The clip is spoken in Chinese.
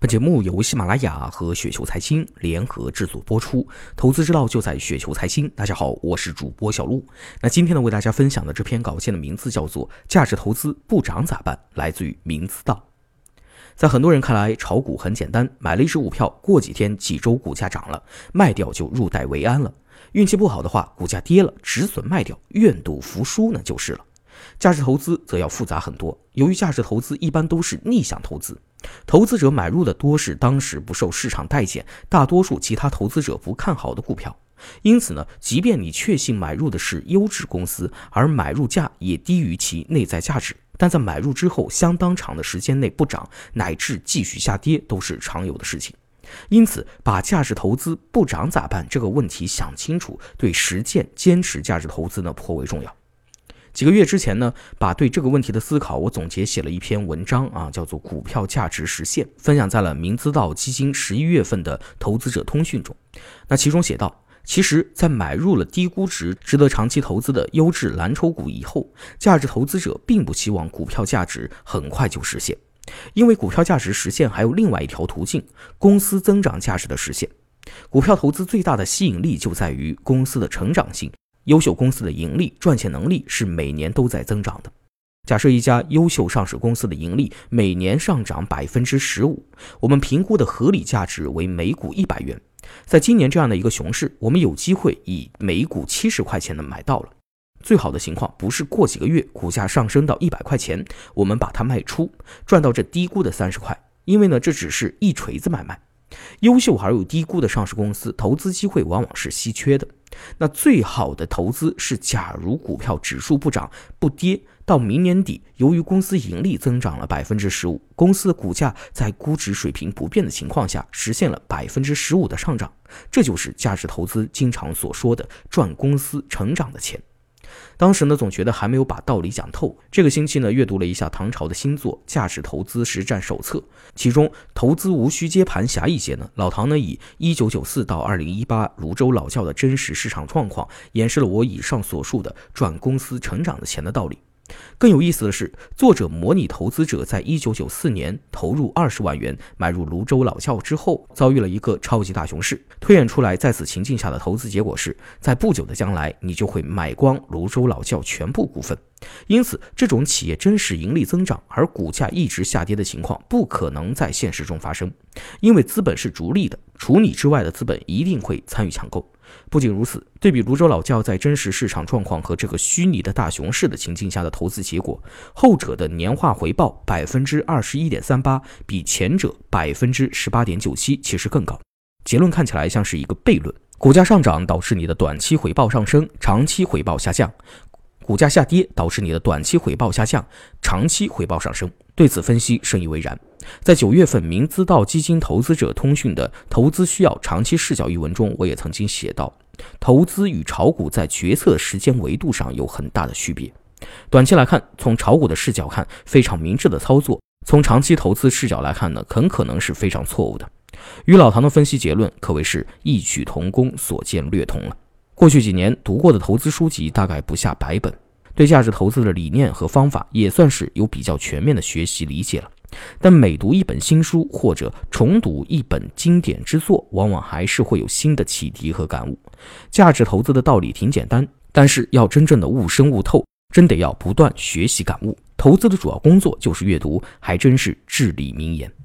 本节目由喜马拉雅和雪球财经联合制作播出，投资之道就在雪球财经。大家好，我是主播小璐。那今天呢，为大家分享的这篇稿件的名字叫做《价值投资不涨咋办》，来自于明资道。在很多人看来，炒股很简单，买了一只股票，过几天几周股价涨了，卖掉就入袋为安了。运气不好的话，股价跌了，止损卖掉，愿赌服输呢就是了。价值投资则要复杂很多，由于价值投资一般都是逆向投资。投资者买入的多是当时不受市场待见、大多数其他投资者不看好的股票，因此呢，即便你确信买入的是优质公司，而买入价也低于其内在价值，但在买入之后相当长的时间内不涨，乃至继续下跌，都是常有的事情。因此，把价值投资不涨咋办这个问题想清楚，对实践坚持价值投资呢颇为重要。几个月之前呢，把对这个问题的思考，我总结写了一篇文章啊，叫做《股票价值实现》，分享在了明资道基金十一月份的投资者通讯中。那其中写道，其实，在买入了低估值、值得长期投资的优质蓝筹股以后，价值投资者并不希望股票价值很快就实现，因为股票价值实现还有另外一条途径——公司增长价值的实现。股票投资最大的吸引力就在于公司的成长性。优秀公司的盈利赚钱能力是每年都在增长的。假设一家优秀上市公司的盈利每年上涨百分之十五，我们评估的合理价值为每股一百元。在今年这样的一个熊市，我们有机会以每股七十块钱的买到了。最好的情况不是过几个月股价上升到一百块钱，我们把它卖出，赚到这低估的三十块。因为呢，这只是一锤子买卖。优秀而又低估的上市公司，投资机会往往是稀缺的。那最好的投资是，假如股票指数不涨不跌，到明年底，由于公司盈利增长了百分之十五，公司的股价在估值水平不变的情况下，实现了百分之十五的上涨，这就是价值投资经常所说的赚公司成长的钱。当时呢，总觉得还没有把道理讲透。这个星期呢，阅读了一下唐朝的新作《价值投资实战手册》，其中“投资无需接盘侠”一节呢，老唐呢以一九九四到二零一八泸州老窖的真实市场状况，演示了我以上所述的赚公司成长的钱的道理。更有意思的是，作者模拟投资者在一九九四年投入二十万元买入泸州老窖之后，遭遇了一个超级大熊市。推演出来，在此情境下的投资结果是，在不久的将来，你就会买光泸州老窖全部股份。因此，这种企业真实盈利增长而股价一直下跌的情况，不可能在现实中发生，因为资本是逐利的，除你之外的资本一定会参与抢购。不仅如此，对比泸州老窖在真实市场状况和这个虚拟的大熊市的情境下的投资结果，后者的年化回报百分之二十一点三八，比前者百分之十八点九七其实更高。结论看起来像是一个悖论：股价上涨导致你的短期回报上升，长期回报下降；股价下跌导致你的短期回报下降，长期回报上升。对此分析深以为然。在九月份明资道基金投资者通讯的投资需要长期视角一文中，我也曾经写到，投资与炒股在决策时间维度上有很大的区别。短期来看，从炒股的视角看，非常明智的操作；从长期投资视角来看呢，很可能是非常错误的。与老唐的分析结论可谓是异曲同工，所见略同了。过去几年读过的投资书籍大概不下百本，对价值投资的理念和方法也算是有比较全面的学习理解了。但每读一本新书或者重读一本经典之作，往往还是会有新的启迪和感悟。价值投资的道理挺简单，但是要真正的悟深悟透，真得要不断学习感悟。投资的主要工作就是阅读，还真是至理名言。